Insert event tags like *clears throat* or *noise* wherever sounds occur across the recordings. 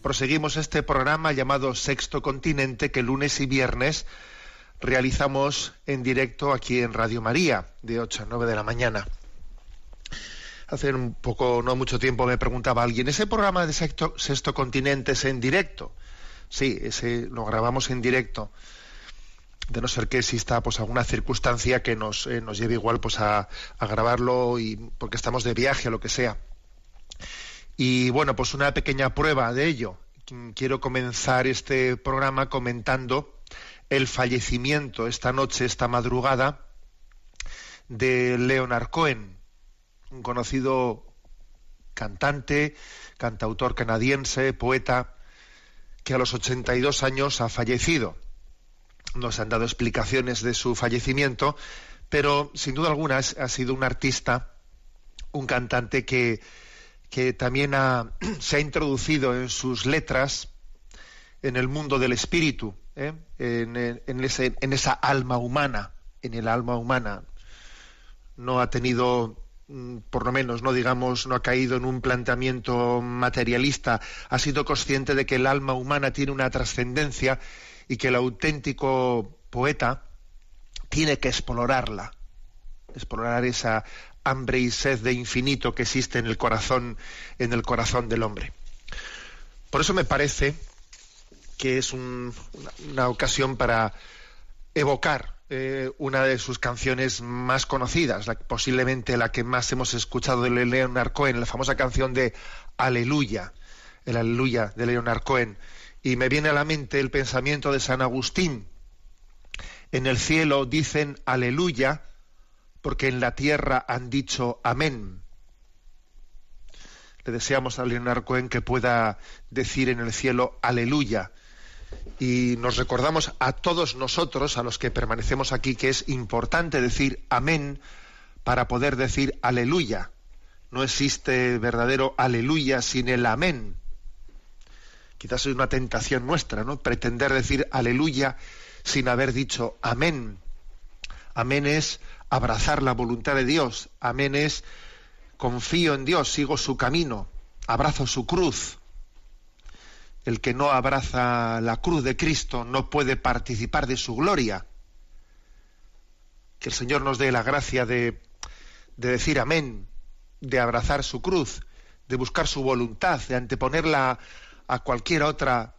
proseguimos este programa llamado Sexto Continente que lunes y viernes realizamos en directo aquí en Radio María, de 8 a 9 de la mañana. Hace un poco, no mucho tiempo, me preguntaba alguien, ¿ese programa de Sexto, Continente es en directo? Sí, ese lo grabamos en directo de no ser que exista pues alguna circunstancia que nos, eh, nos lleve igual pues a, a grabarlo y porque estamos de viaje o lo que sea. Y bueno, pues una pequeña prueba de ello. Quiero comenzar este programa comentando el fallecimiento esta noche, esta madrugada, de Leonard Cohen, un conocido cantante, cantautor canadiense, poeta, que a los 82 años ha fallecido no se han dado explicaciones de su fallecimiento, pero sin duda alguna ha sido un artista, un cantante que, que también ha- *clears throat* se ha introducido en sus letras en el mundo del espíritu, ¿eh? en, en- esa alma humana, en el alma humana. No ha tenido, mm, por lo menos, no digamos, no ha caído en un planteamiento materialista, ha sido consciente de que el alma humana tiene una trascendencia y que el auténtico poeta tiene que explorarla, explorar esa hambre y sed de infinito que existe en el corazón, en el corazón del hombre. Por eso me parece que es un- una, ocasión para evocar eh, una de sus canciones más conocidas, posiblemente la que más hemos escuchado de Leonard Cohen, la famosa canción de Aleluya, el Aleluya de Leonard Cohen. Y me viene a la mente el pensamiento de San Agustín. En el cielo dicen Aleluya porque en la tierra han dicho Amén. Le deseamos a Leonard Cohen que pueda decir en el cielo Aleluya y nos recordamos a todos nosotros, a los que permanecemos aquí, que es importante decir amén para poder decir aleluya. No existe verdadero aleluya sin el amén. Quizás es una tentación nuestra, ¿no? Pretender decir aleluya sin haber dicho amén. Amén es abrazar la voluntad de Dios. Amén es confío en Dios, sigo su camino, abrazo su cruz. El que no abraza la cruz de Cristo no puede participar de su gloria. Que el Señor nos dé la gracia de, de decir amén, de abrazar su cruz, de buscar su voluntad, de anteponerla a cualquier otra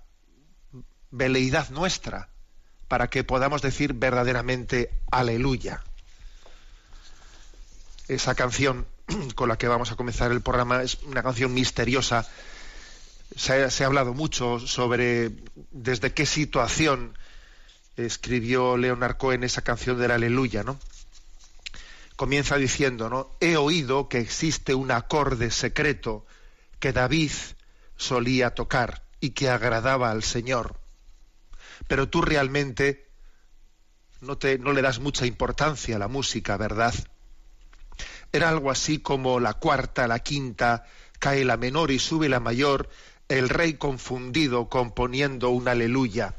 veleidad nuestra, para que podamos decir verdaderamente aleluya. Esa canción *clears throat* con la que vamos a comenzar el programa es una canción misteriosa se ha, hablado mucho sobre desde qué situación escribió Leonard Cohen esa canción del Aleluya, ¿no? Comienza diciendo, ¿no? He oído que existe un acorde secreto que David solía tocar y que agradaba al Señor. Pero tú realmente no, te, no le das mucha importancia a la música, ¿verdad? Era algo así como la cuarta, la quinta, cae la menor y sube la mayor, el rey confundido componiendo un aleluya.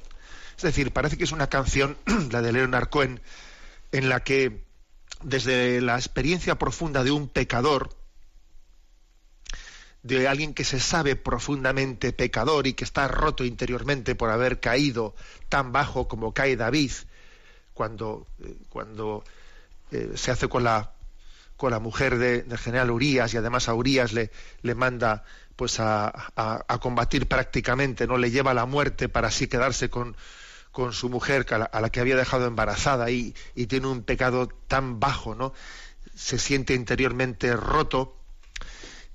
Es decir, parece que es una canción, *clears throat* la de Leonard Cohen, en la que desde la experiencia profunda de un pecador, de alguien que se sabe profundamente pecador y que está roto interiormente por haber caído tan bajo como cae David, cuando, eh, cuando eh, se hace con la la mujer de- del general Urias y además a Urias le, le manda pues a, a- combatir prácticamente, no le lleva a la muerte para así quedarse con, con su mujer a la, que había dejado embarazada y, y, tiene un pecado tan bajo, ¿no? Se siente interiormente roto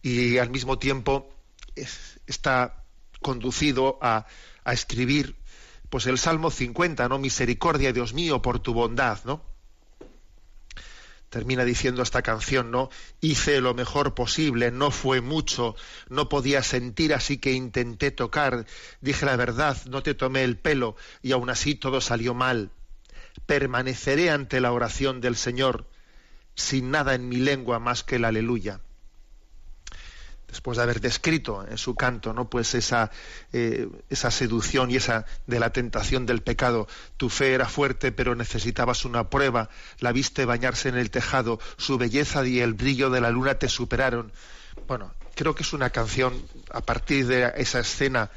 y al mismo tiempo está conducido a, a, escribir pues el Salmo 50, ¿no? Misericordia, Dios mío, por tu bondad, ¿no? Termina diciendo esta canción, ¿no? Hice lo mejor posible, no fue mucho, no podía sentir, así que intenté tocar, dije la verdad, no te tomé el pelo, y aún así todo salió mal. Permaneceré ante la oración del Señor, sin nada en mi lengua más que el aleluya después de haber descrito en su canto no pues esa eh, esa seducción y esa de la tentación del pecado. Tu fe era fuerte pero necesitabas una prueba. La viste bañarse en el tejado. Su belleza y el brillo de la luna te superaron. Bueno creo que es una canción a partir de esa escena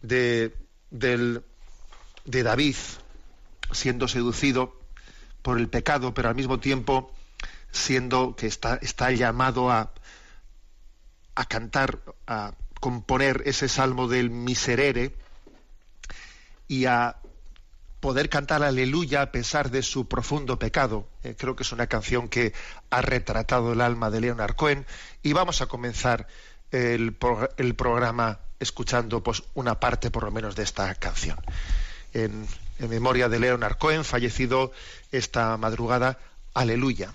de del, de David siendo seducido por el pecado pero al mismo tiempo siendo que está, está llamado a, a cantar, a componer ese salmo del miserere y a poder cantar aleluya a pesar de su profundo pecado. Eh, creo que es una canción que ha retratado el alma de Leonard Cohen y vamos a comenzar el, programa escuchando pues, una parte por lo menos de esta canción. En, en memoria de Leonard Cohen, fallecido esta madrugada, aleluya.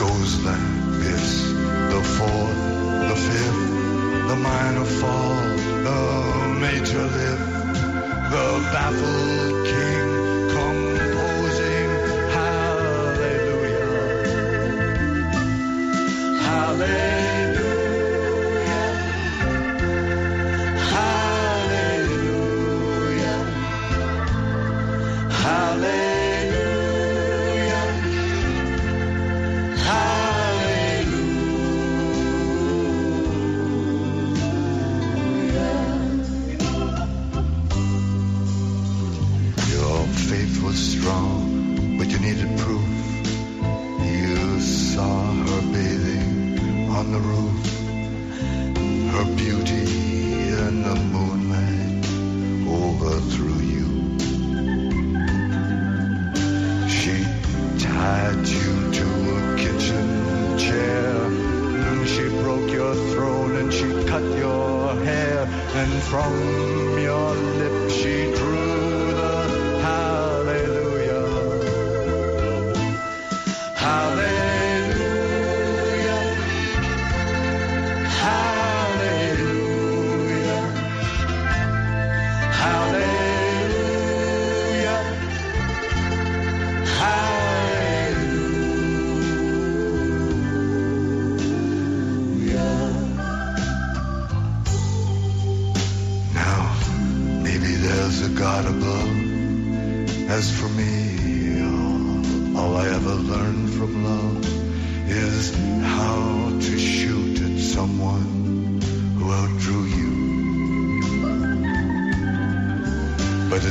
goes like this. The fourth, the fifth, the minor fall, the major lift, the baffled king.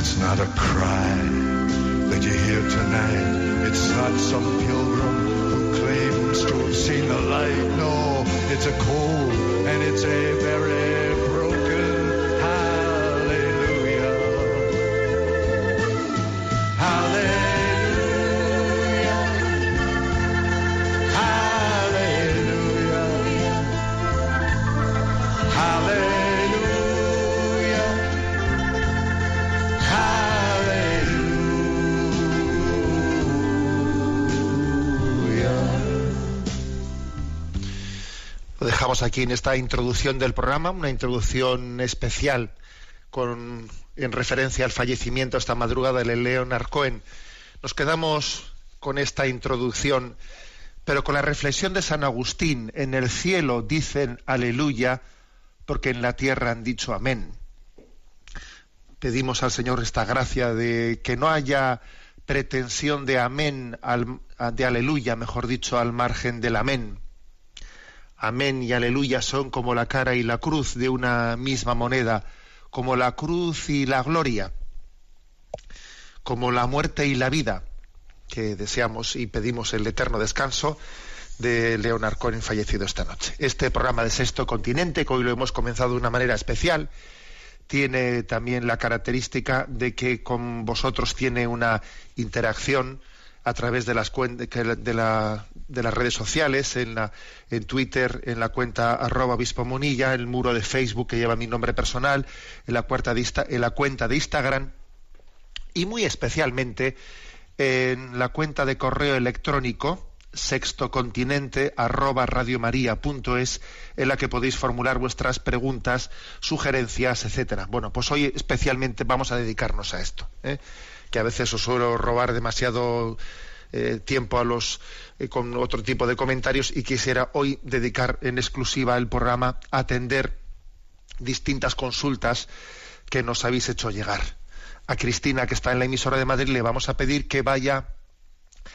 it's not a cry that you hear tonight. It's not some pilgrim who claims to have seen the light. No, it's a cold and it's a very aquí en esta introducción del programa, una introducción especial con, en referencia al fallecimiento esta madrugada de Leonard Cohen. Nos quedamos con esta introducción, pero con la reflexión de San Agustín, en el cielo dicen aleluya porque en la tierra han dicho amén. Pedimos al Señor esta gracia de que no haya pretensión de amén, de aleluya, mejor dicho, al margen del amén. Amén y aleluya son como la cara y la cruz de una misma moneda, como la cruz y la gloria, como la muerte y la vida, que deseamos y pedimos el eterno descanso de Leonard Cohen fallecido esta noche. Este programa de Sexto Continente, que hoy lo hemos comenzado de una manera especial, tiene también la característica de que con vosotros tiene una interacción a través de las, de, las redes sociales, en, la, en Twitter, en la cuenta arroba obispo Monilla, el muro de Facebook que lleva mi nombre personal, en la, en la cuenta de Instagram y muy especialmente en la cuenta de correo electrónico sextocontinente arroba radiomaria.es en la que podéis formular vuestras preguntas, sugerencias, etcétera. Bueno, pues hoy especialmente vamos a dedicarnos a esto, ¿eh? Que a veces os suelo robar demasiado eh, tiempo a los eh, con otro tipo de comentarios y quisiera hoy dedicar en exclusiva el programa a atender distintas consultas que nos habéis hecho llegar. A Cristina, que está en la emisora de Madrid, le vamos a pedir que vaya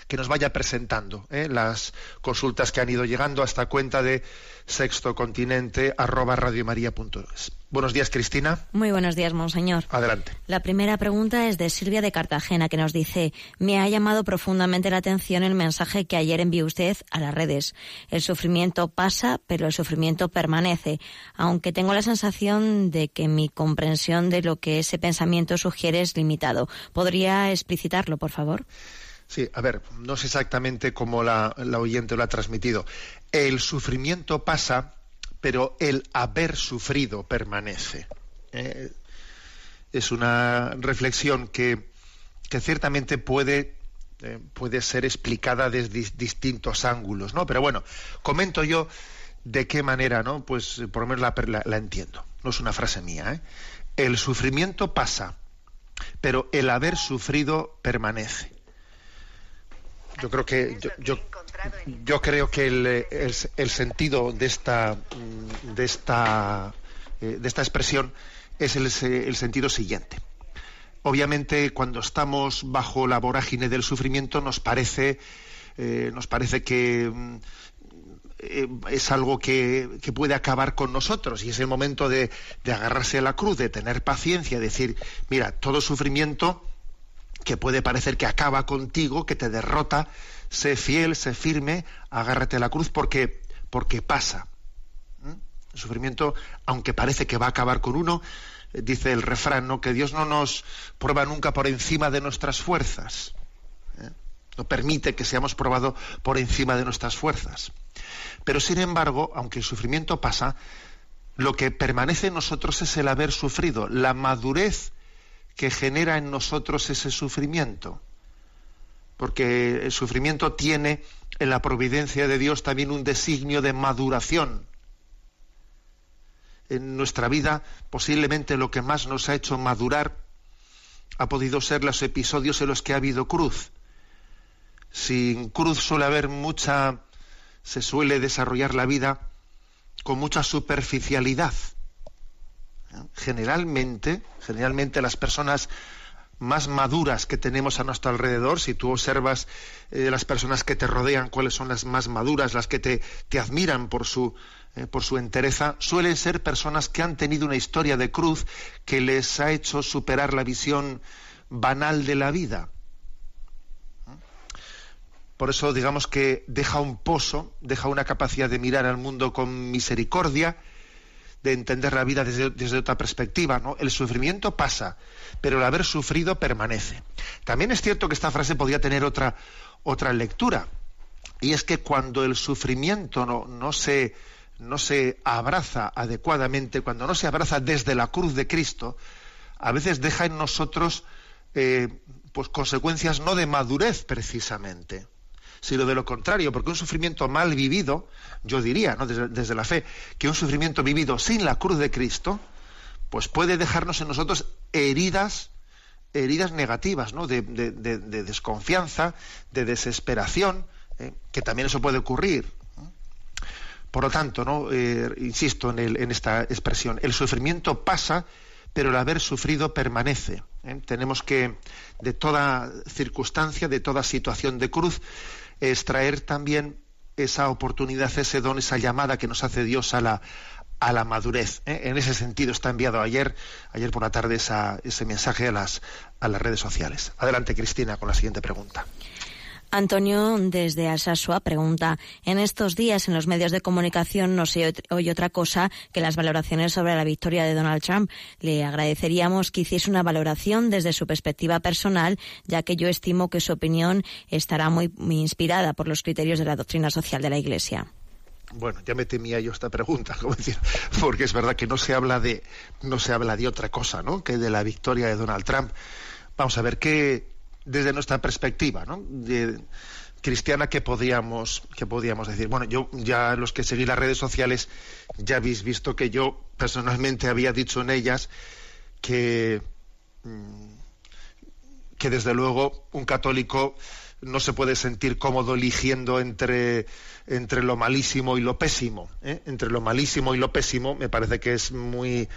que nos vaya presentando ¿eh? las consultas que han ido llegando a esta cuenta de sextocontinente arroba Buenos días, Cristina. Muy buenos días, monseñor. Adelante. La primera pregunta es de Silvia de Cartagena, que nos dice, me ha llamado profundamente la atención el mensaje que ayer envió usted a las redes. El sufrimiento pasa, pero el sufrimiento permanece, aunque tengo la sensación de que mi comprensión de lo que ese pensamiento sugiere es limitado. ¿Podría explicitarlo, por favor? Sí, a ver, no sé exactamente cómo la, oyente lo ha transmitido. El sufrimiento pasa, pero el haber sufrido permanece. Eh, es una reflexión que, ciertamente puede, eh, puede ser explicada desde distintos ángulos, ¿no? Pero bueno, comento yo de qué manera, ¿no? Pues por lo menos la, la entiendo. No es una frase mía, ¿eh? El sufrimiento pasa, pero el haber sufrido permanece yo creo que yo, yo, creo que el, el, sentido de esta de esta eh, de esta expresión es el, el, sentido siguiente. Obviamente, cuando estamos bajo la vorágine del sufrimiento, nos parece eh, nos parece que mm, eh, es algo que, que, puede acabar con nosotros y es el momento de, de agarrarse a la cruz, de tener paciencia, decir, mira, todo sufrimiento que puede parecer que acaba contigo, que te derrota, sé fiel, sé firme, agárrate a la cruz porque, porque pasa. ¿Mm? El sufrimiento, aunque parece que va a acabar con uno, eh, dice el refrán, ¿no? que Dios no nos prueba nunca por encima de nuestras fuerzas. ¿eh? No permite que seamos probados por encima de nuestras fuerzas. Pero sin embargo, aunque el sufrimiento pasa, lo que permanece en nosotros es el haber sufrido, la madurez que genera en nosotros ese sufrimiento. Porque el sufrimiento tiene en la providencia de Dios también un designio de maduración. En nuestra vida posiblemente lo que más nos ha hecho madurar ha podido ser los episodios en los que ha habido cruz. Sin cruz suele haber mucha, se suele desarrollar la vida con mucha superficialidad generalmente, generalmente las personas más maduras que tenemos a nuestro alrededor, si tú observas eh, las personas que te rodean, cuáles son las más maduras, las que te, te admiran por su, eh, por su entereza, suelen ser personas que han tenido una historia de cruz que les ha hecho superar la visión banal de la vida. Por eso digamos que deja un pozo, deja una capacidad de mirar al mundo con misericordia, de entender la vida desde, otra perspectiva. ¿no? El sufrimiento pasa, pero el haber sufrido permanece. También es cierto que esta frase podría tener otra, otra lectura, y es que cuando el sufrimiento no, no, se, no se abraza adecuadamente, cuando no se abraza desde la cruz de Cristo, a veces deja en nosotros eh, pues consecuencias no de madurez precisamente, sino de lo contrario, porque un sufrimiento mal vivido, yo diría, ¿no? desde, la fe, que un sufrimiento vivido sin la cruz de Cristo, pues puede dejarnos en nosotros heridas, heridas negativas, ¿no? de, desconfianza, de desesperación, ¿eh? que también eso puede ocurrir. Por lo tanto, ¿no? Eh, insisto en, esta expresión, el sufrimiento pasa, pero el haber sufrido permanece. ¿eh? Tenemos que, de toda circunstancia, de toda situación de cruz, extraer también esa oportunidad, ese don, esa llamada que nos hace Dios a la, a la madurez. ¿eh? En ese sentido está enviado ayer, ayer por la tarde, ese mensaje a las, a las redes sociales. Adelante, Cristina, con la siguiente pregunta. Antonio, desde Alsasua, pregunta, en estos días en los medios de comunicación no se oye otra cosa que las valoraciones sobre la victoria de Donald Trump. Le agradeceríamos que hiciese una valoración desde su perspectiva personal, ya que yo estimo que su opinión estará muy, inspirada por los criterios de la doctrina social de la Iglesia. Bueno, ya me temía yo esta pregunta, *laughs* porque es verdad que no se habla de no se habla de otra cosa, ¿no? Que de la victoria de Donald Trump. Vamos a ver qué desde nuestra perspectiva, ¿no? De, cristiana que podíamos que podíamos decir bueno yo ya los que seguí las redes sociales ya habéis visto que yo personalmente había dicho en ellas que mm, que desde luego un católico no se puede sentir cómodo eligiendo entre, entre lo malísimo y lo pésimo. ¿eh? Entre lo malísimo y lo pésimo me parece que es muy...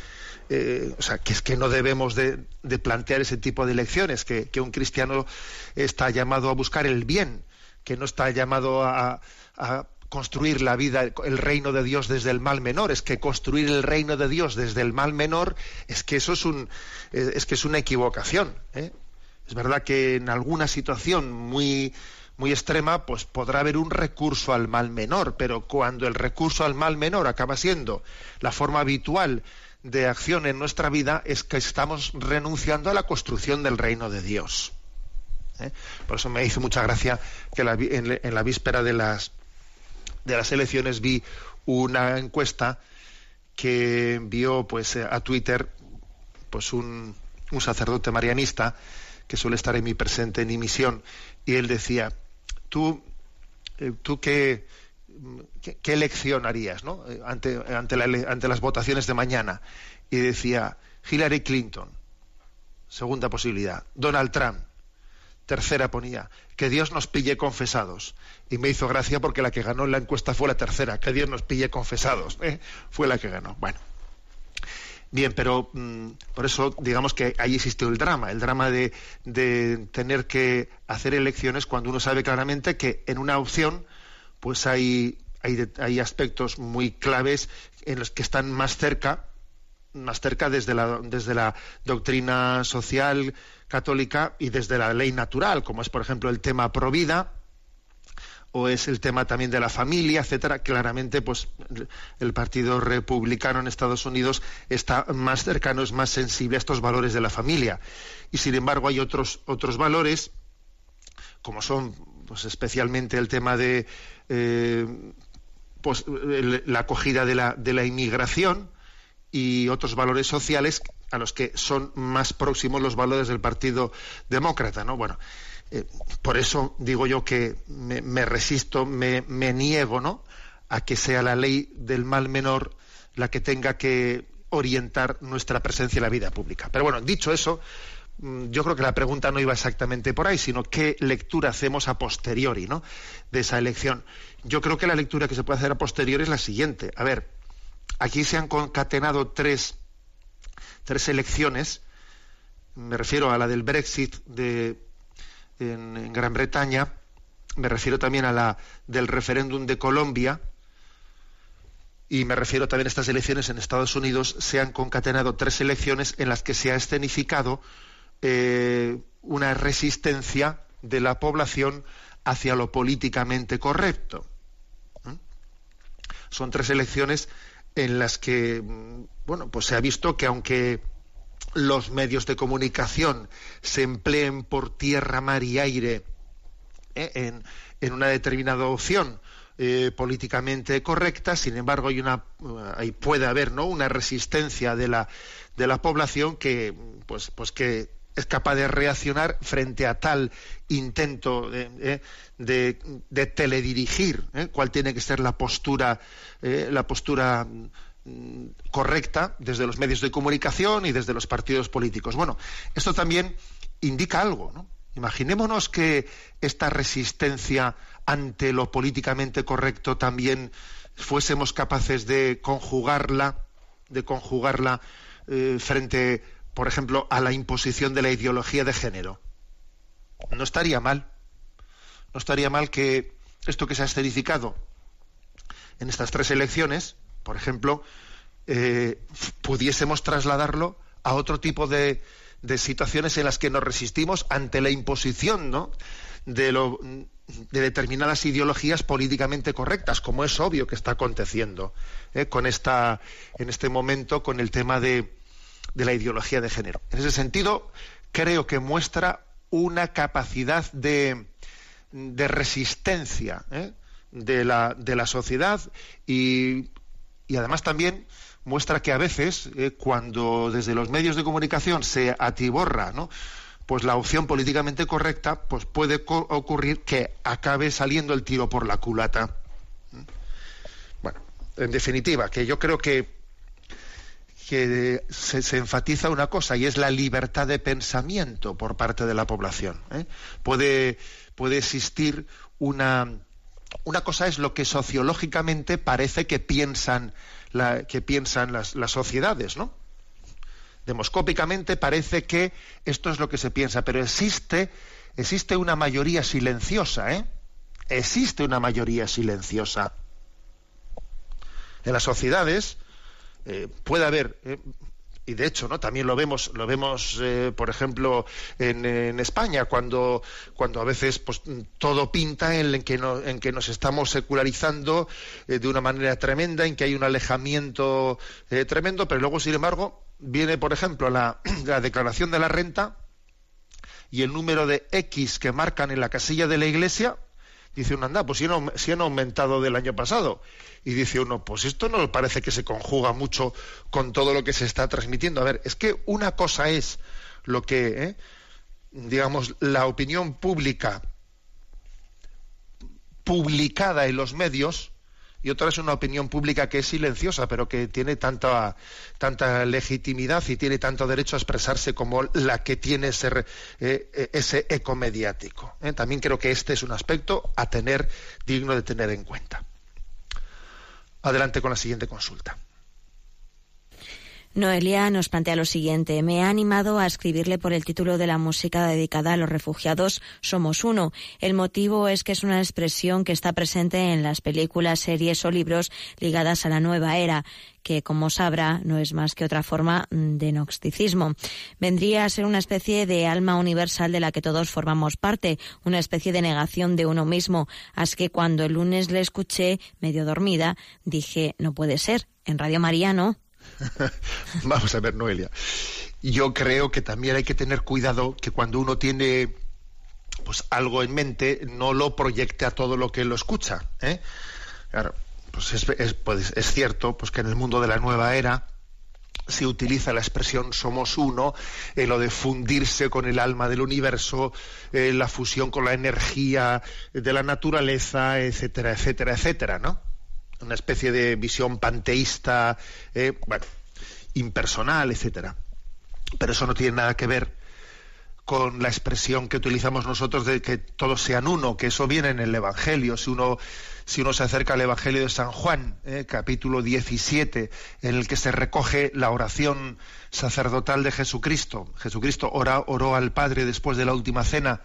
Eh, o sea, que es que no debemos de, plantear ese tipo de elecciones, que, un cristiano está llamado a buscar el bien, que no está llamado a, construir la vida, el reino de Dios desde el mal menor. Es que construir el reino de Dios desde el mal menor es que eso es un es que es una equivocación. ¿eh? Es verdad que en alguna situación muy, muy extrema, pues podrá haber un recurso al mal menor, pero cuando el recurso al mal menor acaba siendo la forma habitual de acción en nuestra vida, es que estamos renunciando a la construcción del reino de Dios. ¿eh? Por eso me hizo mucha gracia que en, la víspera de las, de las elecciones vi una encuesta que envió pues a Twitter pues un sacerdote marianista que suele estar en mi presente, en mi misión, y él decía, tú, eh, tú qué, qué, elección harías ¿no? Eh, ante, ante, ante las votaciones de mañana. Y decía, Hillary Clinton, segunda posibilidad, Donald Trump, tercera ponía, que Dios nos pille confesados. Y me hizo gracia porque la que ganó en la encuesta fue la tercera, que Dios nos pille confesados. ¿eh? Fue la que ganó. Bueno, Bien, pero mm, por eso digamos que ahí existió el drama, el drama de, tener que hacer elecciones cuando uno sabe claramente que en una opción pues hay, hay, aspectos muy claves en los que están más cerca, más cerca desde la, desde la doctrina social católica y desde la ley natural, como es por ejemplo el tema pro vida, o es el tema también de la familia, etcétera, claramente pues el Partido Republicano en Estados Unidos está más cercano, es más sensible a estos valores de la familia. Y sin embargo hay otros otros valores como son pues especialmente el tema de eh, pues, la acogida de la, de la inmigración y otros valores sociales a los que son más próximos los valores del Partido Demócrata, ¿no? Bueno, eh, por eso digo yo que me, resisto, me, niego ¿no? a que sea la ley del mal menor la que tenga que orientar nuestra presencia en la vida pública. Pero bueno, dicho eso, mm, yo creo que la pregunta no iba exactamente por ahí, sino qué lectura hacemos a posteriori ¿no? de esa elección. Yo creo que la lectura que se puede hacer a posteriori es la siguiente. A ver, aquí se han concatenado tres, tres elecciones, me refiero a la del Brexit de en, Gran Bretaña, me refiero también a la del referéndum de Colombia, y me refiero también a estas elecciones en Estados Unidos, se han concatenado tres elecciones en las que se ha escenificado eh, una resistencia de la población hacia lo políticamente correcto. Son tres elecciones en las que, mm, bueno, pues se ha visto que aunque los medios de comunicación se empleen por tierra, mar y aire ¿eh? en, una determinada opción eh, políticamente correcta, sin embargo hay una ahí puede haber ¿no? una resistencia de la, de la población que pues, pues que es capaz de reaccionar frente a tal intento de, ¿eh? de teledirigir cuál tiene que ser la postura la postura correcta desde los medios de comunicación y desde los partidos políticos. Bueno, esto también indica algo, ¿no? Imaginémonos que esta resistencia ante lo políticamente correcto también fuésemos capaces de conjugarla, de conjugarla eh, frente, por ejemplo, a la imposición de la ideología de género. No estaría mal. No estaría mal que esto que se ha esterificado en estas tres elecciones, por ejemplo, eh, pudiésemos trasladarlo a otro tipo de, situaciones en las que nos resistimos ante la imposición ¿no? de, determinadas ideologías políticamente correctas, como es obvio que está aconteciendo ¿eh? con esta, en este momento con el tema de, la ideología de género. En ese sentido, creo que muestra una capacidad de, resistencia ¿eh? de, la, sociedad y, y, además también muestra que a veces, ¿eh? cuando desde los medios de comunicación se atiborra ¿no? pues la opción políticamente correcta, pues puede ocurrir que acabe saliendo el tiro por la culata. ¿Mm? Bueno, en definitiva, que yo creo que, que se, enfatiza una cosa y es la libertad de pensamiento por parte de la población. ¿eh? Puede, puede existir una, una cosa es lo que sociológicamente parece que piensan, que piensan las, las sociedades, ¿no? demoscópicamente parece que esto es lo que se piensa, pero existe, existe una mayoría silenciosa, ¿eh? Existe una mayoría silenciosa. En las sociedades eh, puede haber, eh, y de hecho, ¿no? También lo vemos, lo vemos, eh, por ejemplo, en, España, cuando, cuando a veces pues, todo pinta en que, en que nos estamos secularizando eh, de una manera tremenda, en que hay un alejamiento eh, tremendo, pero luego, sin embargo, viene, por ejemplo, la, *clears throat* la, declaración de la renta y el número de X que marcan en la casilla de la iglesia, dice uno, anda, pues si han, si aumentado del año pasado. Y dice uno, pues esto no parece que se conjuga mucho con todo lo que se está transmitiendo. A ver, es que una cosa es lo que, ¿eh? digamos, la opinión pública publicada en los medios, y otra es una opinión pública que es silenciosa, pero que tiene tanta, tanta legitimidad y tiene tanto derecho a expresarse como la que tiene ese, eh, ese eco mediático. ¿eh? También creo que este es un aspecto a tener, digno de tener en cuenta. Adelante con la siguiente consulta. Noelia nos plantea lo siguiente. Me ha animado a escribirle por el título de la música dedicada a los refugiados Somos Uno. El motivo es que es una expresión que está presente en las películas, series o libros ligadas a la nueva era que, como sabrá, no es más que otra forma de gnosticismo. Vendría a ser una especie de alma universal de la que todos formamos parte, una especie de negación de uno mismo. Así que cuando el lunes le escuché, medio dormida, dije, no puede ser. En Radio María no. *laughs* Vamos a ver, Noelia. Yo creo que también hay que tener cuidado que cuando uno tiene pues algo en mente, no lo proyecte a todo lo que lo escucha. ¿eh? Claro, pues es, es, pues es, cierto pues que en el mundo de la nueva era se utiliza la expresión somos uno, eh, lo de fundirse con el alma del universo, eh, la fusión con la energía de la naturaleza, etcétera, etcétera, etcétera, ¿no? Una especie de visión panteísta, eh, bueno, impersonal, etcétera. Pero eso no tiene nada que ver con la expresión que utilizamos nosotros de que todos sean uno, que eso viene en el Evangelio. Si uno, si uno se acerca al Evangelio de San Juan, eh, capítulo 17, en el que se recoge la oración sacerdotal de Jesucristo. Jesucristo ora, oró al Padre después de la última cena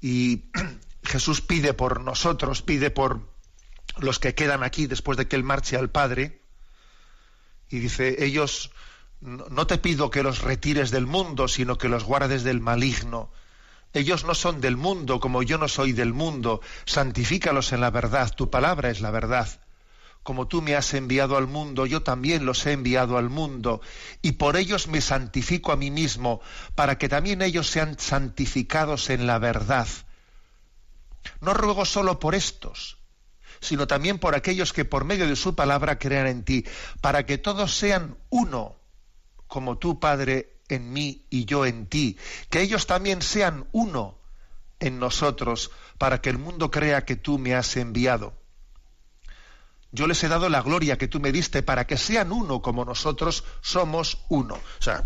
y *clears throat* Jesús pide por nosotros, pide por, los que quedan aquí después de que él marche al Padre, y dice, ellos, no te pido que los retires del mundo, sino que los guardes del maligno. Ellos no son del mundo como yo no soy del mundo. Santifícalos en la verdad, tu palabra es la verdad. Como tú me has enviado al mundo, yo también los he enviado al mundo, y por ellos me santifico a mí mismo, para que también ellos sean santificados en la verdad. No ruego solo por estos, sino también por aquellos que por medio de su palabra crean en ti, para que todos sean uno, como tú, Padre, en mí y yo en ti, que ellos también sean uno en nosotros, para que el mundo crea que tú me has enviado. Yo les he dado la gloria que tú me diste para que sean uno como nosotros somos uno. O sea,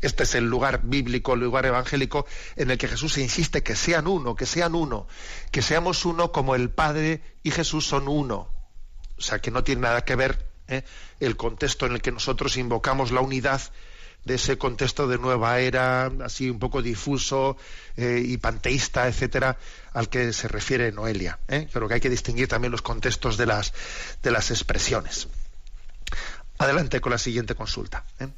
este es el lugar bíblico, el lugar evangélico en el que Jesús insiste que sean uno, que sean uno, que seamos uno como el Padre y Jesús son uno. O sea, que no tiene nada que ver ¿eh? el contexto en el que nosotros invocamos la unidad de ese contexto de nueva era, así un poco difuso eh, y panteísta, etcétera, al que se refiere Noelia. ¿eh? Creo que hay que distinguir también los contextos de las, de las expresiones. Adelante con la siguiente consulta. ¿eh?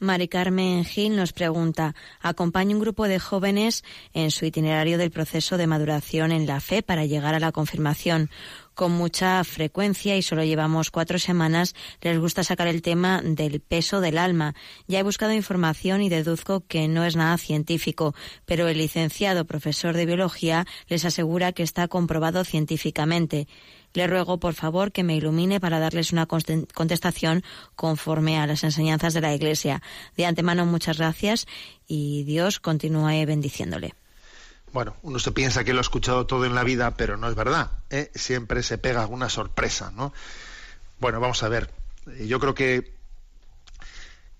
Mari Carmen Gil nos pregunta, acompaña un grupo de jóvenes en su itinerario del proceso de maduración en la fe para llegar a la confirmación con mucha frecuencia y solo llevamos cuatro semanas, les gusta sacar el tema del peso del alma. Ya he buscado información y deduzco que no es nada científico, pero el licenciado profesor de biología les asegura que está comprobado científicamente. Le ruego, por favor, que me ilumine para darles una contestación conforme a las enseñanzas de la Iglesia. De antemano, muchas gracias y Dios continúe bendiciéndole. Bueno, uno se piensa que lo ha escuchado todo en la vida, pero no es verdad. ¿eh? Siempre se pega alguna sorpresa, ¿no? Bueno, vamos a ver. Yo creo que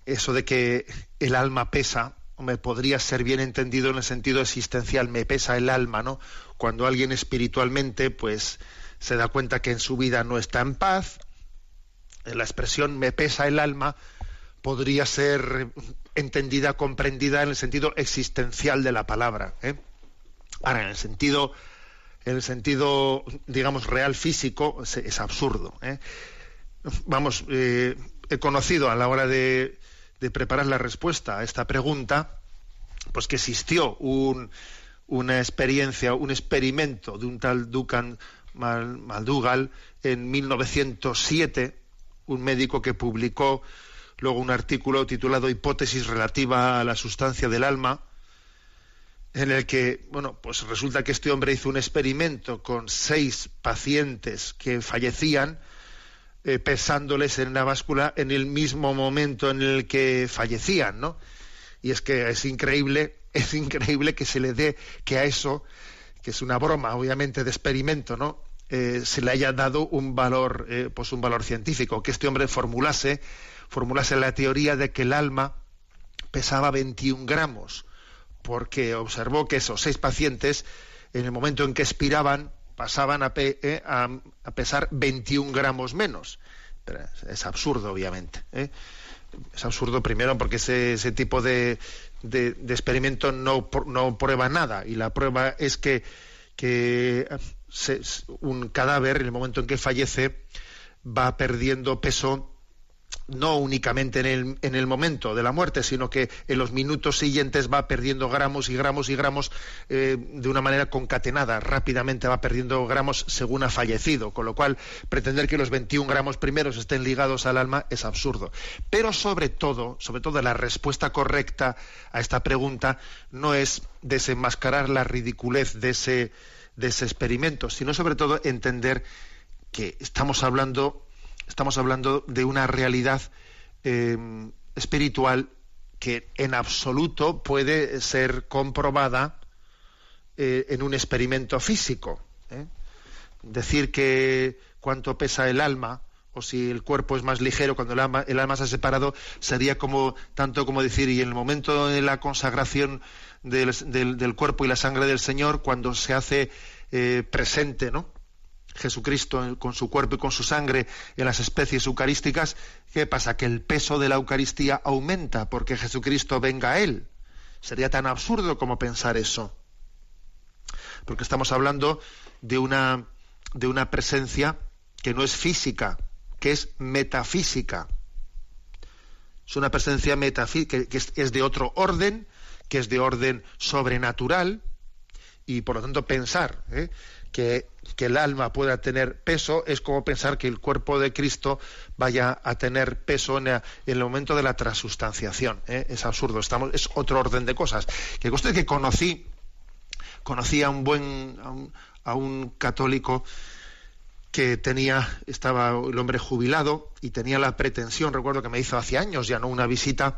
eso de que el alma pesa, me podría ser bien entendido en el sentido existencial, me pesa el alma, ¿no? Cuando alguien espiritualmente, pues, se da cuenta que en su vida no está en paz, la expresión me pesa el alma podría ser entendida, comprendida en el sentido existencial de la palabra. ¿eh? Ahora, en el sentido, en el sentido, digamos, real físico, es, absurdo. ¿eh? Vamos, eh, he conocido a la hora de, preparar la respuesta a esta pregunta, pues que existió una experiencia, un experimento de un tal Dukan Maldugal en 1907, un médico que publicó luego un artículo titulado Hipótesis relativa a la sustancia del alma, en el que, bueno, pues resulta que este hombre hizo un experimento con seis pacientes que fallecían, eh, pesándoles en la báscula en el mismo momento en el que fallecían, ¿no? Y es que es increíble, *laughs* es increíble que se le dé que a eso, que es una broma, obviamente, de experimento, ¿no? Eh, se le haya dado un valor, eh, pues un valor científico, que este hombre formulase, formulase la teoría de que el alma pesaba 21 gramos porque observó que esos seis pacientes, en el momento en que expiraban, pasaban a, eh, pesar 21 gramos menos. es, absurdo, obviamente. Es absurdo primero porque ese, tipo de, experimento no, no, prueba nada. Y la prueba es que, que un cadáver, en el momento en que fallece, va perdiendo peso no únicamente en el, en el, momento de la muerte, sino que en los minutos siguientes va perdiendo gramos y gramos y gramos eh, de una manera concatenada. Rápidamente va perdiendo gramos según ha fallecido, con lo cual pretender que los 21 gramos primeros estén ligados al alma es absurdo. Pero sobre todo, sobre todo la respuesta correcta a esta pregunta no es desenmascarar la ridiculez de ese, de ese experimento, sino sobre todo entender que estamos hablando estamos hablando de una realidad eh, espiritual que en absoluto puede ser comprobada eh, en un experimento físico. ¿eh? Decir que cuánto pesa el alma o si el cuerpo es más ligero cuando el alma, se ha separado sería como tanto como decir y en el momento de la consagración del, cuerpo y la sangre del Señor cuando se hace presente, ¿no? Jesucristo con su cuerpo y con su sangre en las especies eucarísticas, ¿qué pasa? Que el peso de la Eucaristía aumenta porque Jesucristo venga a él. Sería tan absurdo como pensar eso. Porque estamos hablando de una, de una presencia que no es física, que es metafísica. Es una presencia metafísica que es de otro orden, que es de orden sobrenatural, y por lo tanto pensar ¿eh? Que, el alma pueda tener peso es como pensar que el cuerpo de Cristo vaya a tener peso en, el momento de la transustanciación. ¿eh? Es absurdo, estamos, es otro orden de cosas. Que usted que conocí, conocí a un buen, a un, católico que tenía, estaba el hombre jubilado y tenía la pretensión, recuerdo que me hizo hace años ya no una visita,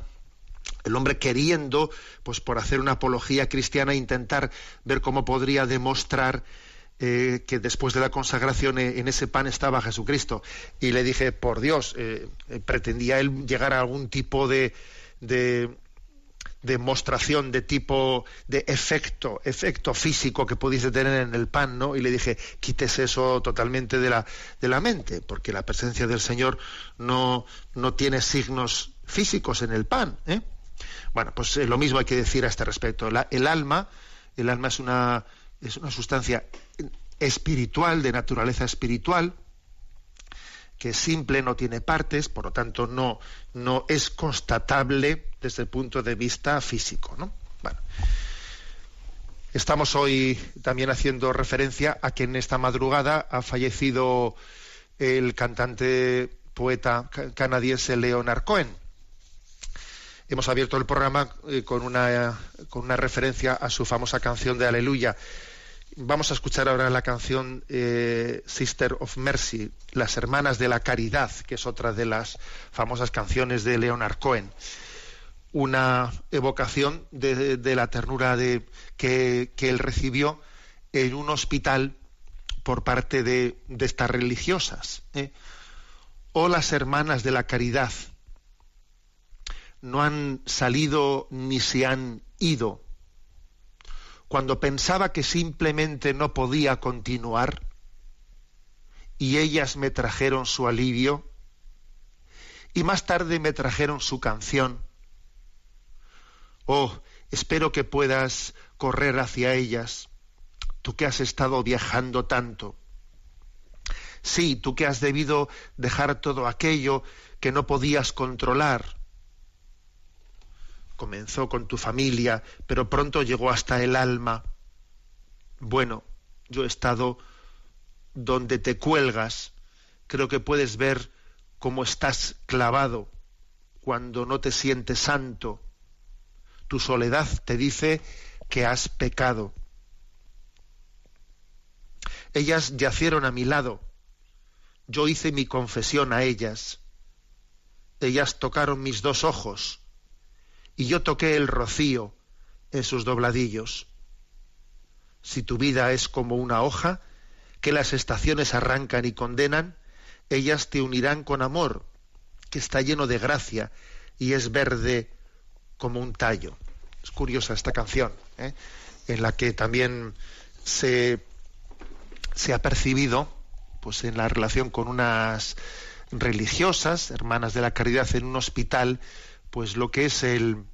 el hombre queriendo, pues por hacer una apología cristiana, intentar ver cómo podría demostrar eh, que después de la consagración eh, en ese pan estaba Jesucristo. Y le dije, por Dios, eh, pretendía él llegar a algún tipo de, de, demostración de tipo de efecto, efecto físico que pudiese tener en el pan, ¿no? Y le dije, quites eso totalmente de la, de la mente, porque la presencia del Señor no, no tiene signos físicos en el pan. ¿eh? Bueno, pues lo mismo hay que decir a este respecto. el alma, el alma es una, es una sustancia espiritual, de naturaleza espiritual, que es simple, no tiene partes, por lo tanto no, no es constatable desde el punto de vista físico. ¿no? Bueno. Estamos hoy también haciendo referencia a que en esta madrugada ha fallecido el cantante poeta canadiense Leonard Cohen. Hemos abierto el programa eh, con, una, con una referencia a su famosa canción de Aleluya. Vamos a escuchar ahora la canción eh, Sister of Mercy, Las Hermanas de la Caridad, que es otra de las famosas canciones de Leonard Cohen. Una evocación de, la ternura que, él recibió en un hospital por parte de, estas religiosas. ¿eh? O las Hermanas de la Caridad no han salido ni se han ido cuando pensaba que simplemente no podía continuar y ellas me trajeron su alivio y más tarde me trajeron su canción. Oh, espero que puedas correr hacia ellas, tú que has estado viajando tanto. Sí, tú que has debido dejar todo aquello que no podías controlar, comenzó con tu familia, pero pronto llegó hasta el alma. Bueno, yo he estado donde te cuelgas, creo que puedes ver cómo estás clavado cuando no te sientes santo. Tu soledad te dice que has pecado. Ellas yacieron a mi lado. Yo hice mi confesión a ellas. Ellas tocaron mis dos ojos y yo toqué el rocío en sus dobladillos. Si tu vida es como una hoja que las estaciones arrancan y condenan, ellas te unirán con amor, que está lleno de gracia y es verde como un tallo. Es curiosa esta canción, ¿eh? en la que también se, se ha percibido, pues en la relación con unas religiosas, hermanas de la caridad en un hospital, pues lo que es el,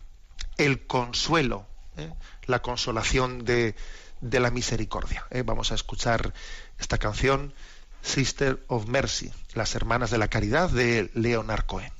el consuelo, ¿eh? la consolación de, de la misericordia. ¿eh? Vamos a escuchar esta canción, Sister of Mercy, las hermanas de la caridad de Leonard Cohen.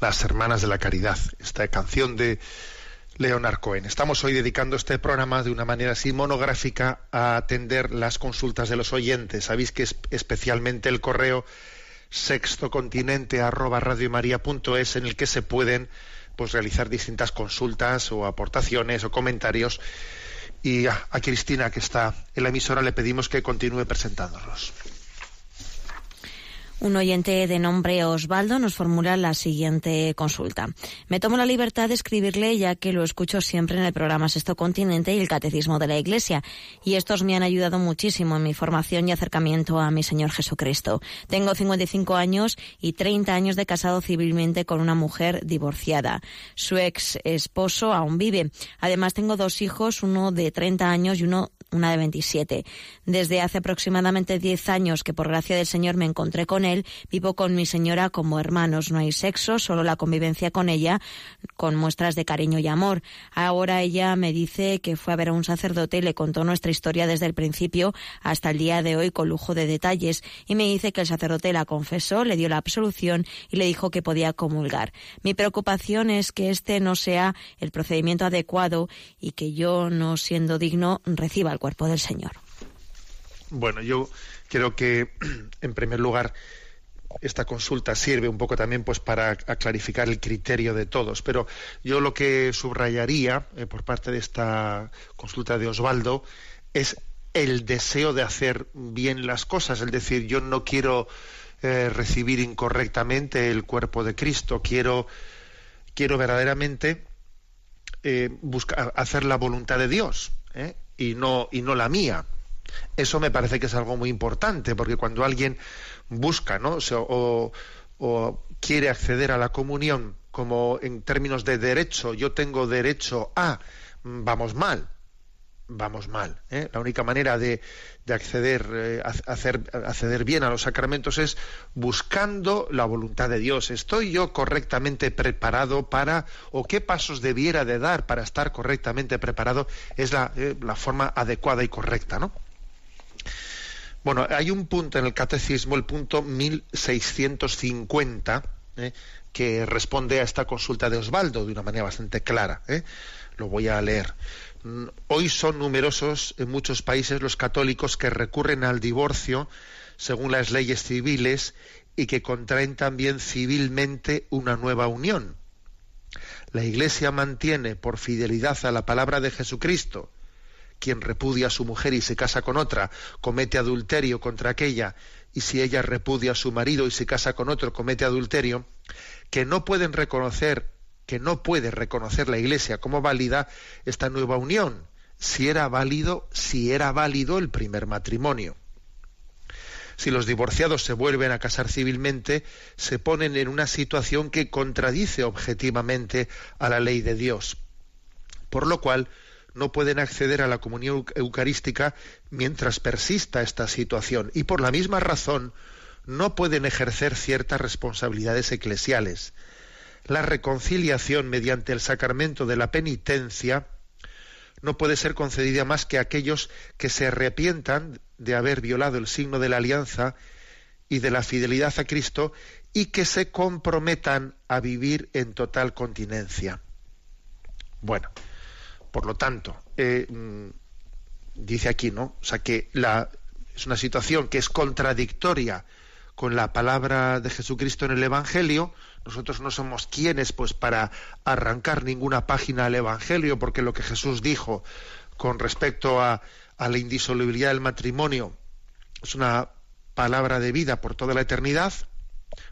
Las Hermanas de la Caridad, esta canción de Leonard Cohen. Estamos hoy dedicando este programa de una manera así monográfica a atender las consultas de los oyentes. Sabéis que es especialmente el correo sextocontinente arroba radiomaria.es en el que se pueden pues realizar distintas consultas o aportaciones o comentarios. Y a, a Cristina, que está en la emisora, le pedimos que continúe presentándolos. Un oyente de nombre Osvaldo nos formula la siguiente consulta. Me tomo la libertad de escribirle ya que lo escucho siempre en el programa Sexto Continente y el Catecismo de la Iglesia, y estos me han ayudado muchísimo en mi formación y acercamiento a mi Señor Jesucristo. Tengo 55 años y 30 años de casado civilmente con una mujer divorciada. Su ex esposo aún vive. Además tengo dos hijos, uno de 30 años y uno una de 27. Desde hace aproximadamente 10 años que por gracia del Señor me encontré con él, vivo con mi señora como hermanos. No hay sexo, solo la convivencia con ella, con muestras de cariño y amor. Ahora ella me dice que fue a ver a un sacerdote y le contó nuestra historia desde el principio hasta el día de hoy con lujo de detalles y me dice que el sacerdote la confesó, le dio la absolución y le dijo que podía comulgar. Mi preocupación es que este no sea el procedimiento adecuado y que yo, no siendo digno, reciba el cuerpo del Señor. Bueno, yo creo que, *clears throat* en primer lugar, esta consulta sirve un poco también pues para clarificar el criterio de todos. Pero yo lo que subrayaría eh, por parte de esta consulta de Osvaldo es el deseo de hacer bien las cosas. Es decir, yo no quiero eh, recibir incorrectamente el cuerpo de Cristo. Quiero, quiero verdaderamente eh, hacer la voluntad de Dios y, no, y no la mía. Eso me parece que es algo muy importante, porque cuando alguien busca ¿no? o, o, quiere acceder a la comunión como en términos de derecho, yo tengo derecho a, vamos mal, vamos mal. ¿eh? La única manera de, de acceder, eh, hacer, acceder bien a los sacramentos es buscando la voluntad de Dios. ¿Estoy yo correctamente preparado para, o qué pasos debiera de dar para estar correctamente preparado? Es la, eh, la forma adecuada y correcta, ¿no? Bueno, hay un punto en el catecismo, el punto 1650, ¿eh? que responde a esta consulta de Osvaldo de una manera bastante clara. ¿eh? Lo voy a leer. Hoy son numerosos en muchos países los católicos que recurren al divorcio según las leyes civiles y que contraen también civilmente una nueva unión. La Iglesia mantiene por fidelidad a la palabra de Jesucristo quien repudia a su mujer y se casa con otra, comete adulterio contra aquella, y si ella repudia a su marido y se casa con otro, comete adulterio, que no pueden reconocer, que no puede reconocer la Iglesia como válida esta nueva unión, si era válido, si era válido el primer matrimonio. si los divorciados se vuelven a casar civilmente, se ponen en una situación que contradice objetivamente a la ley de Dios. Por lo cual, no pueden acceder a la comunión eucarística mientras persista esta situación y por la misma razón no pueden ejercer ciertas responsabilidades eclesiales. La reconciliación mediante el sacramento de la penitencia no puede ser concedida más que a aquellos que se arrepientan de haber violado el signo de la alianza y de la fidelidad a Cristo y que se comprometan a vivir en total continencia. Bueno, por lo tanto, eh, mm, dice aquí, ¿no? O sea que la, es una situación que es contradictoria con la palabra de Jesucristo en el Evangelio. Nosotros no somos quienes, pues, para arrancar ninguna página al Evangelio, porque lo que Jesús dijo con respecto a, a la indisolubilidad del matrimonio es una palabra de vida por toda la eternidad.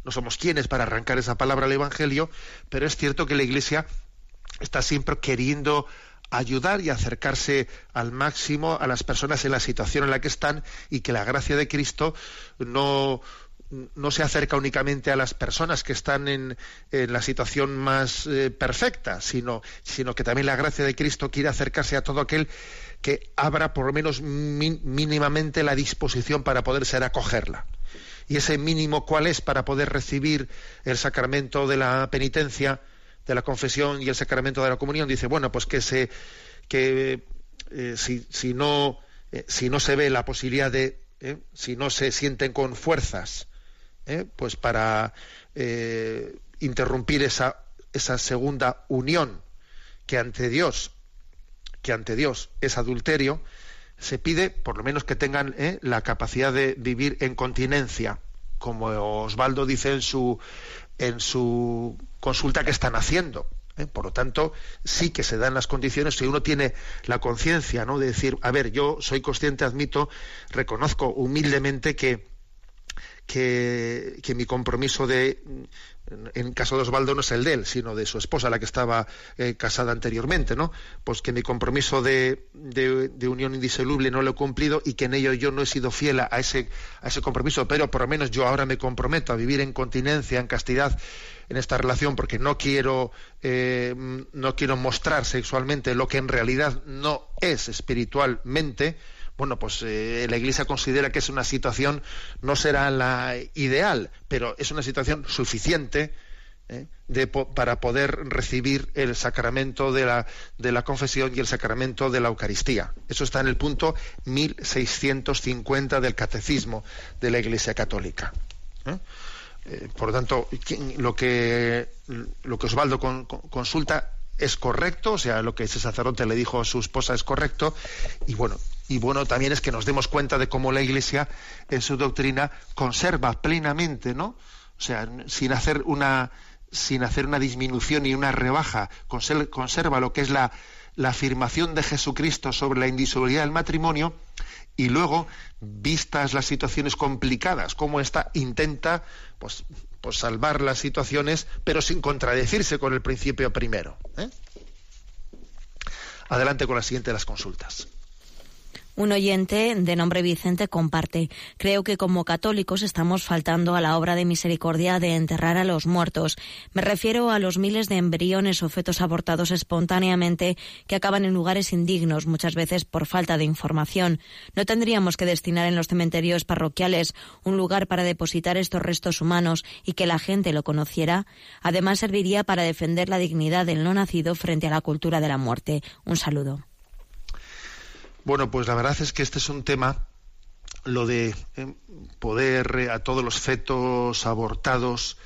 No somos quienes para arrancar esa palabra al Evangelio, pero es cierto que la Iglesia está siempre queriendo ayudar y acercarse al máximo a las personas en la situación en la que están y que la gracia de Cristo no, no se acerca únicamente a las personas que están en, en la situación más eh, perfecta, sino, sino que también la gracia de Cristo quiere acercarse a todo aquel que abra por lo menos mínimamente la disposición para poder ser acogerla. Y ese mínimo cuál es para poder recibir el sacramento de la penitencia, de la confesión y el sacramento de la comunión dice bueno pues que se que eh, si, si, no eh, si no se ve la posibilidad de eh, si no se sienten con fuerzas pues para interrumpir esa esa segunda unión que ante Dios que ante Dios es adulterio se pide por lo menos que tengan la capacidad de vivir en continencia como Osvaldo dice en su en su consulta que están haciendo. ¿eh? Por lo tanto, sí que se dan las condiciones si uno tiene la conciencia ¿no? de decir, a ver, yo soy consciente, admito, reconozco humildemente que, que, que mi compromiso de en caso de Osvaldo no es el de él, sino de su esposa, la que estaba eh, casada anteriormente, ¿no? Pues que mi compromiso de, de, unión indisoluble no lo he cumplido y que en ello yo no he sido fiel a ese, a ese compromiso, pero por lo menos yo ahora me comprometo a vivir en continencia, en castidad en esta relación, porque no quiero, eh, no quiero mostrar sexualmente lo que en realidad no es espiritualmente, bueno, pues eh, la Iglesia considera que es una situación, no será la ideal, pero es una situación suficiente eh, para poder recibir el sacramento de la, de la confesión y el sacramento de la Eucaristía. Eso está en el punto 1650 del Catecismo de la Iglesia Católica. ¿eh? por lo tanto, lo que, lo que Osvaldo consulta es correcto, o sea, lo que ese sacerdote le dijo a su esposa es correcto, y bueno, y bueno también es que nos demos cuenta de cómo la Iglesia en su doctrina conserva plenamente, ¿no? O sea, sin hacer una sin hacer una disminución y una rebaja, conserva lo que es la, afirmación de Jesucristo sobre la indisolubilidad del matrimonio y luego, vistas las situaciones complicadas, como esta intenta pues, pues salvar las situaciones, pero sin contradecirse con el principio primero. ¿eh? Adelante con la siguiente de las consultas. Un oyente de nombre Vicente comparte, creo que como católicos estamos faltando a la obra de misericordia de enterrar a los muertos. Me refiero a los miles de embriones o fetos abortados espontáneamente que acaban en lugares indignos, muchas veces por falta de información. ¿No tendríamos que destinar en los cementerios parroquiales un lugar para depositar estos restos humanos y que la gente lo conociera? Además, serviría para defender la dignidad del no nacido frente a la cultura de la muerte. Un saludo. Bueno, pues la verdad es que este es un tema, lo de eh, poder eh, a todos los fetos abortados,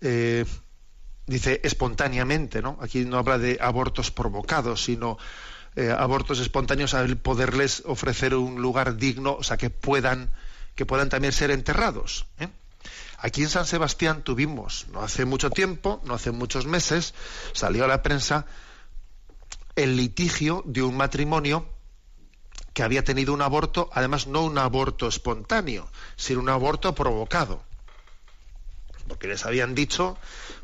eh, dice espontáneamente, ¿no? Aquí no habla de abortos provocados, sino abortos espontáneos al poderles ofrecer un lugar digno, o sea, que puedan, que puedan también ser enterrados. Aquí en San Sebastián tuvimos, no hace mucho tiempo, no hace muchos meses, salió a la prensa el litigio de un matrimonio que había tenido un aborto, además no un aborto espontáneo, sino un aborto provocado. Porque les habían dicho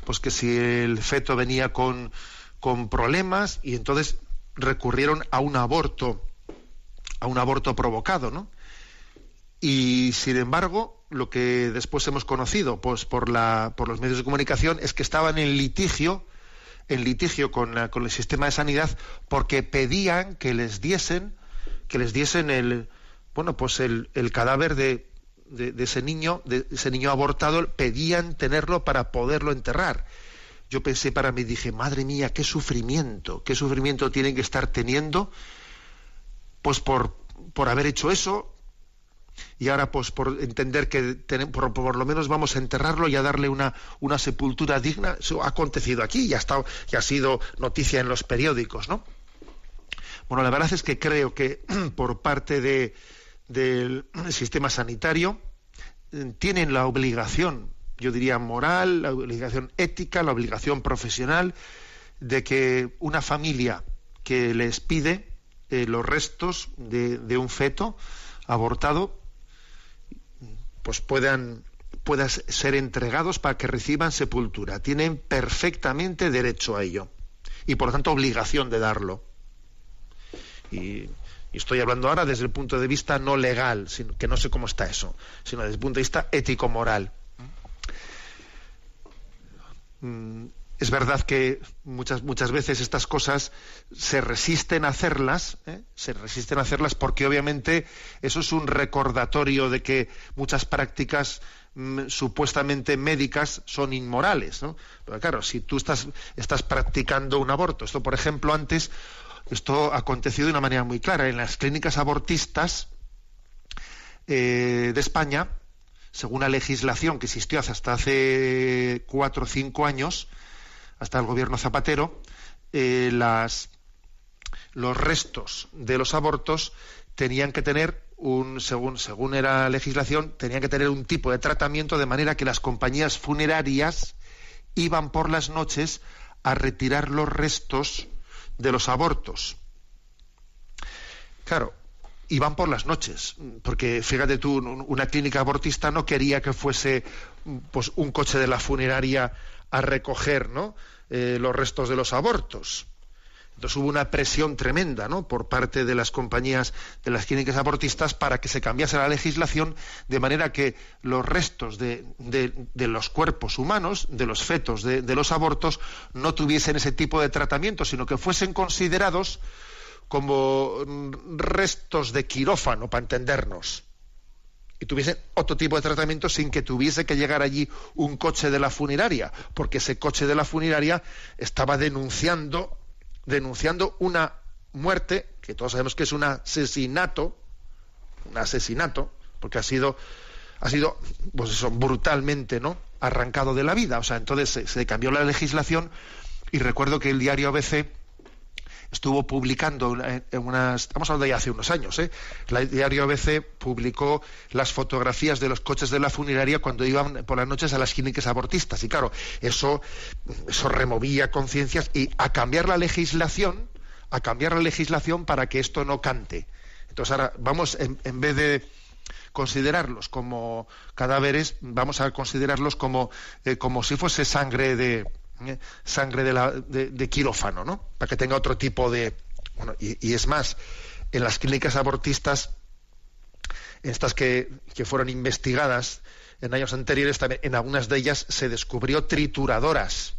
pues que si el feto venía con, con problemas y entonces recurrieron a un aborto, a un aborto provocado, ¿no? Y sin embargo, lo que después hemos conocido pues, por, la, por los medios de comunicación es que estaban en litigio, en litigio con, la- con el sistema de sanidad porque pedían que les diesen, que les diesen el, bueno, pues el, el cadáver de, de- ese niño, de ese niño abortado, pedían tenerlo para poderlo enterrar. Yo pensé para mí, dije, madre mía, qué sufrimiento, qué sufrimiento tienen que estar teniendo, pues por, por haber hecho eso, y ahora pues por entender que tenem- por, por lo menos vamos a enterrarlo y a darle una, una sepultura digna, eso ha acontecido aquí y ha, estado, ha sido noticia en los periódicos, ¿no? Bueno, la verdad es que creo que *clears throat* por parte de- del sistema sanitario eh, tienen la obligación, yo diría moral, la obligación ética, la obligación profesional de que una familia que les pide eh, los restos de, de un feto abortado pues puedan puedan ser entregados para que reciban sepultura. Tienen perfectamente derecho a ello y por lo tanto obligación de darlo. Y, estoy hablando ahora desde el punto de vista no legal, sino, que no sé cómo está eso, sino desde el punto de vista ético-moral. Mm, es verdad que muchas muchas veces estas cosas se resisten a hacerlas, ¿eh? se resisten a hacerlas porque obviamente eso es un recordatorio de que muchas prácticas mm, supuestamente médicas son inmorales. Pero claro, si tú estás estás practicando un aborto, esto por ejemplo antes esto ha acontecido de una manera muy clara. En las clínicas abortistas eh, de España, según la legislación que existió hasta hace cuatro o cinco años, hasta el gobierno Zapatero, eh, los restos de los abortos tenían que tener un, según, según era la legislación, tenían que tener un tipo de tratamiento de manera que las compañías funerarias iban por las noches a retirar los restos de los abortos. Claro, iban por las noches, porque fíjate tú, un- una clínica abortista no quería que fuese pues un coche de la funeraria a recoger ¿no? Eh, los restos de los abortos. Entonces hubo una presión tremenda ¿no? por parte de las compañías de las clínicas abortistas para que se cambiase la legislación de manera que los restos de, los cuerpos humanos, de los fetos, de, los abortos, no tuviesen ese tipo de tratamiento, sino que fuesen considerados como restos de quirófano, para entendernos y tuviesen otro tipo de tratamiento sin que tuviese que llegar allí un coche de la funeraria, porque ese coche de la funeraria estaba denunciando denunciando una muerte que todos sabemos que es un asesinato, un asesinato, porque ha sido ha sido pues eso, brutalmente, ¿no? arrancado de la vida, o sea, entonces se, se cambió la legislación y recuerdo que el diario ABC estuvo publicando en unas, estamos hablando ya hace unos años, ¿eh? el diario ABC publicó las fotografías de los coches de la funeraria cuando iban por las noches a las clínicas abortistas y claro, eso, eso removía conciencias y a cambiar la legislación, a cambiar la legislación para que esto no cante. Entonces ahora vamos, en, en vez de considerarlos como cadáveres, vamos a considerarlos como, eh, como si fuese sangre de eh, sangre de, la, de, quirófano, ¿no? Para que tenga otro tipo de. Bueno, y, y es más, en las clínicas abortistas, estas que, que fueron investigadas en años anteriores, también, en algunas de ellas se descubrió trituradoras.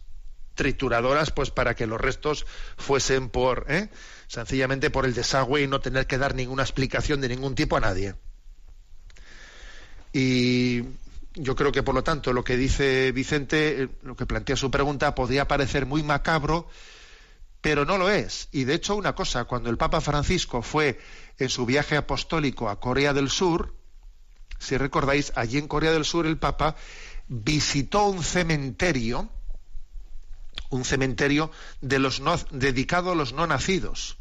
Trituradoras, pues para que los restos fuesen por, ¿eh? sencillamente por el desagüe y no tener que dar ninguna explicación de ningún tipo a nadie. Y yo creo que, por lo tanto, lo que dice Vicente, eh, lo que plantea su pregunta, podría parecer muy macabro, pero no lo es. Y de hecho, una cosa, cuando el Papa Francisco fue en su viaje apostólico a Corea del Sur, si recordáis, allí en Corea del Sur el Papa visitó un cementerio, un cementerio de los no- dedicado a los no nacidos,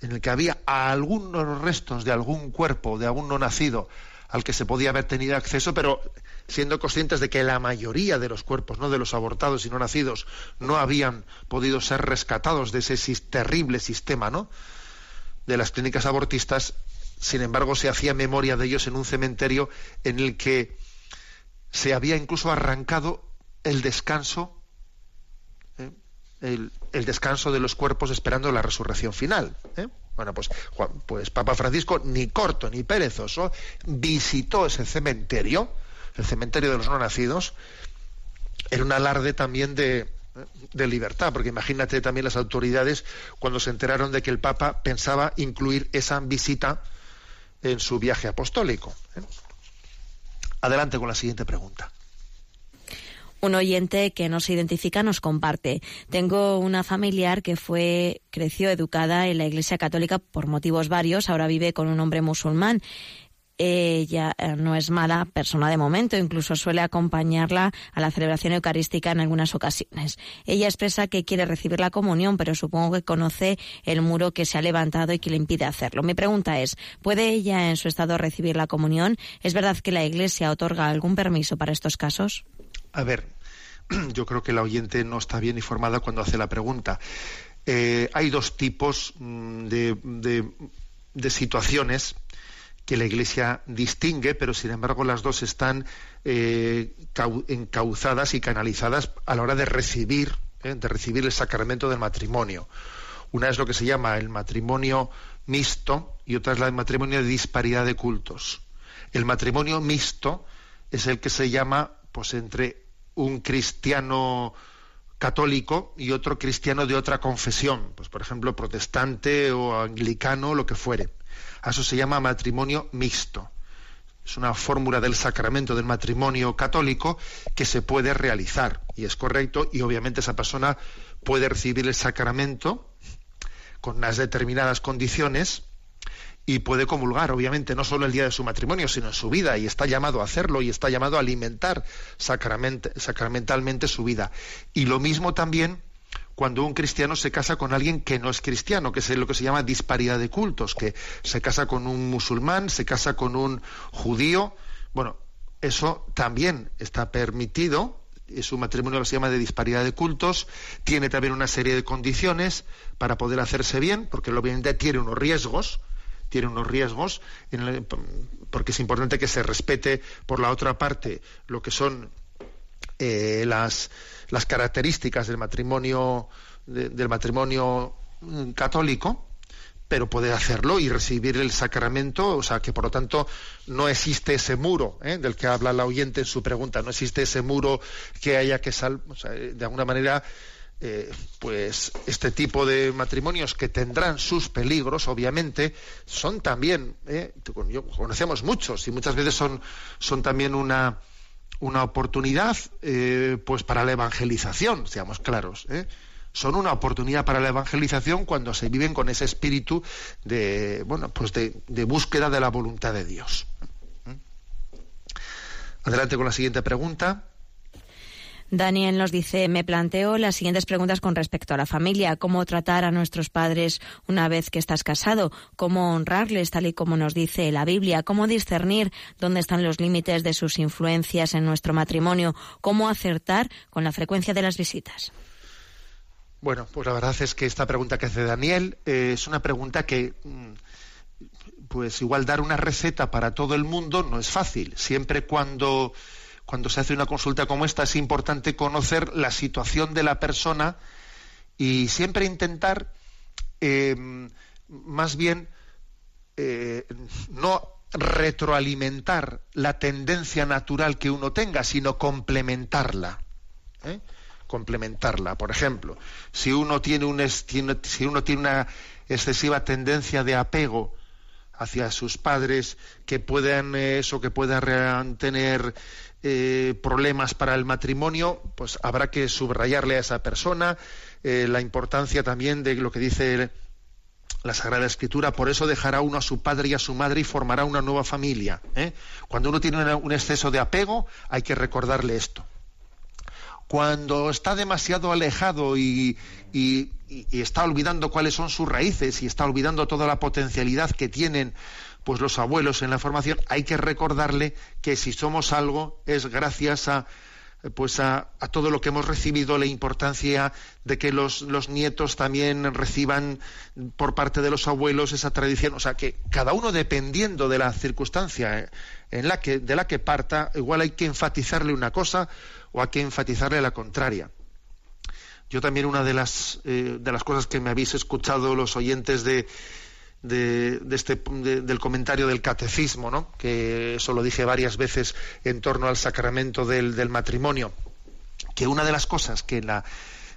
en el que había algunos restos de algún cuerpo, de algún no nacido, al que se podía haber tenido acceso, pero siendo conscientes de que la mayoría de los cuerpos, no de los abortados y no nacidos, no habían podido ser rescatados de ese terrible sistema, ¿no? de las clínicas abortistas, sin embargo, se hacía memoria de ellos en un cementerio en el que se había incluso arrancado el descanso, ¿eh? el, el descanso de los cuerpos esperando la resurrección final. ¿eh? Bueno, pues, pues Papa Francisco, ni corto ni perezoso, visitó ese cementerio, el cementerio de los no nacidos, era un alarde también de, de libertad, porque imagínate también las autoridades cuando se enteraron de que el Papa pensaba incluir esa visita en su viaje apostólico. ¿eh? Adelante con la siguiente pregunta. Un oyente que no se identifica nos comparte. Tengo una familiar que fue, creció educada en la Iglesia Católica por motivos varios. Ahora vive con un hombre musulmán. Ella eh, no es mala persona de momento, incluso suele acompañarla a la celebración eucarística en algunas ocasiones. Ella expresa que quiere recibir la comunión, pero supongo que conoce el muro que se ha levantado y que le impide hacerlo. Mi pregunta es, ¿puede ella en su estado recibir la comunión? ¿Es verdad que la Iglesia otorga algún permiso para estos casos? A ver, *clears throat* yo creo que la oyente no está bien informada cuando hace la pregunta. Eh, hay dos tipos mm, de, de- de situaciones que la Iglesia distingue, pero sin embargo las dos están eh, cau- encauzadas y canalizadas a la hora de recibir, eh, de recibir el sacramento del matrimonio. Una es lo que se llama el matrimonio mixto y otra es la del matrimonio de disparidad de cultos. El matrimonio mixto es el que se llama, pues, entre un cristiano católico y otro cristiano de otra confesión, pues por ejemplo protestante o anglicano, lo que fuere. A eso se llama matrimonio mixto. Es una fórmula del sacramento del matrimonio católico que se puede realizar y es correcto y obviamente esa persona puede recibir el sacramento con unas determinadas condiciones y puede comulgar, obviamente, no solo el día de su matrimonio, sino en su vida, y está llamado a hacerlo, y está llamado a alimentar sacrament- sacramentalmente su vida. Y lo mismo también cuando un cristiano se casa con alguien que no es cristiano, que es lo que se llama disparidad de cultos, que se casa con un musulmán, se casa con un judío. Bueno, eso también está permitido, es un matrimonio que se llama de disparidad de cultos, tiene también una serie de condiciones para poder hacerse bien, porque obviamente tiene unos riesgos, tiene unos riesgos, en el- porque es importante que se respete por la otra parte lo que son eh, las, las características del matrimonio de- del matrimonio mm, católico pero puede hacerlo y recibir el sacramento, o sea que por lo tanto no existe ese muro ¿eh? del que habla la oyente en su pregunta, no existe ese muro que haya que sal, o sea, de alguna manera eh, pues este tipo de matrimonios que tendrán sus peligros, obviamente, son también, ¿eh? conocemos muchos y muchas veces son, son también una, una oportunidad eh, pues para la evangelización, seamos claros. Son una oportunidad para la evangelización cuando se viven con ese espíritu de bueno pues de, búsqueda de la voluntad de Dios. Adelante con la siguiente pregunta. Daniel nos dice, me planteo las siguientes preguntas con respecto a la familia. ¿Cómo tratar a nuestros padres una vez que estás casado? ¿Cómo honrarles tal y como nos dice la Biblia? ¿Cómo discernir dónde están los límites de sus influencias en nuestro matrimonio? ¿Cómo acertar con la frecuencia de las visitas? Bueno, pues la verdad es que esta pregunta que hace Daniel eh, es una pregunta que, mm, pues igual dar una receta para todo el mundo no es fácil. Siempre cuando, cuando se hace una consulta como esta es importante conocer la situación de la persona y siempre intentar, eh, más bien, eh, no retroalimentar la tendencia natural que uno tenga, sino complementarla. ¿eh? complementarla. Por ejemplo, si uno tiene, un si uno tiene una excesiva tendencia de apego hacia sus padres que puedan eso que puedan tener eh, problemas para el matrimonio pues habrá que subrayarle a esa persona eh, la importancia también de lo que dice la Sagrada Escritura, por eso dejará uno a su padre y a su madre y formará una nueva familia. ¿eh? Cuando uno tiene un exceso de apego, hay que recordarle esto cuando está demasiado alejado y está olvidando cuáles son sus raíces y está olvidando toda la potencialidad que tienen pues los abuelos en la formación, hay que recordarle que si somos algo es gracias a pues a, a todo lo que hemos recibido, la importancia de que los, los nietos también reciban por parte de los abuelos esa tradición, o sea que cada uno dependiendo de la circunstancia eh, en la que, de la que parta, igual hay que enfatizarle una cosa o hay que enfatizarle la contraria. Yo también una de las, eh, de las cosas que me habéis escuchado los oyentes de, de, este, de- del comentario del catecismo, ¿no? que eso lo dije varias veces en torno al sacramento del, del matrimonio, que una de las cosas que la,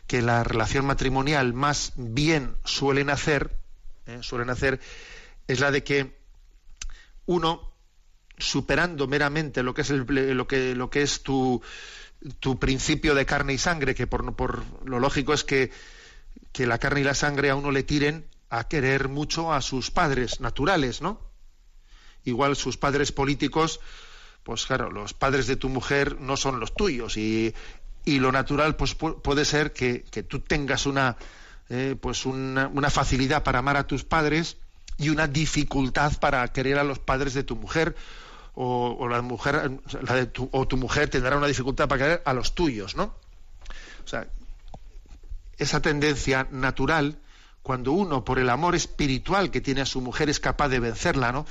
que la relación matrimonial más bien suelen hacer, ¿eh? suelen hacer, es la de que uno, superando meramente lo que es, el, lo que, lo que es tu, tu principio de carne y sangre, que por, por lo lógico es que, que la carne y la sangre a uno le tiren a querer mucho a sus padres naturales, ¿no? Igual sus padres políticos, pues claro, los padres de tu mujer no son los tuyos y, y lo natural pues pu- puede ser que, que tú tengas una eh, pues una, una facilidad para amar a tus padres y una dificultad para querer a los padres de tu mujer o, o la mujer la de tu, o tu mujer tendrá una dificultad para querer a los tuyos, ¿no? O sea, esa tendencia natural, cuando uno, por el amor espiritual que tiene a su mujer, es capaz de vencerla, ¿no?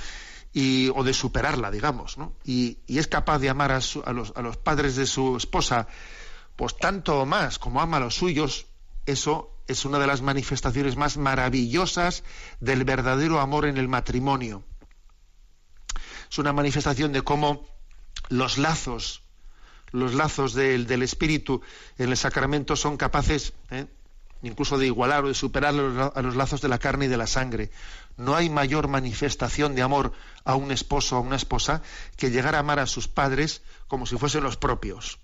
Y, o de superarla, digamos, ¿no? Y, es capaz de amar a, su- a los, a los padres de su esposa, pues tanto o más como ama a los suyos, eso es una de las manifestaciones más maravillosas del verdadero amor en el matrimonio. Es una manifestación de cómo los lazos los lazos del, del espíritu en el sacramento son capaces ¿eh? Incluso de igualar o de superar a los lazos de la carne y de la sangre. No hay mayor manifestación de amor a un esposo o a una esposa que llegar a amar a sus padres como si fuesen los propios.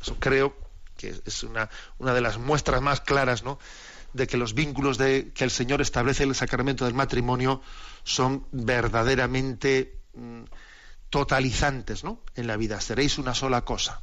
Eso creo que es una, una de las muestras más claras ¿no? de que los vínculos de, que el Señor establece en el sacramento del matrimonio son verdaderamente mm, totalizantes ¿no? en la vida. Seréis una sola cosa.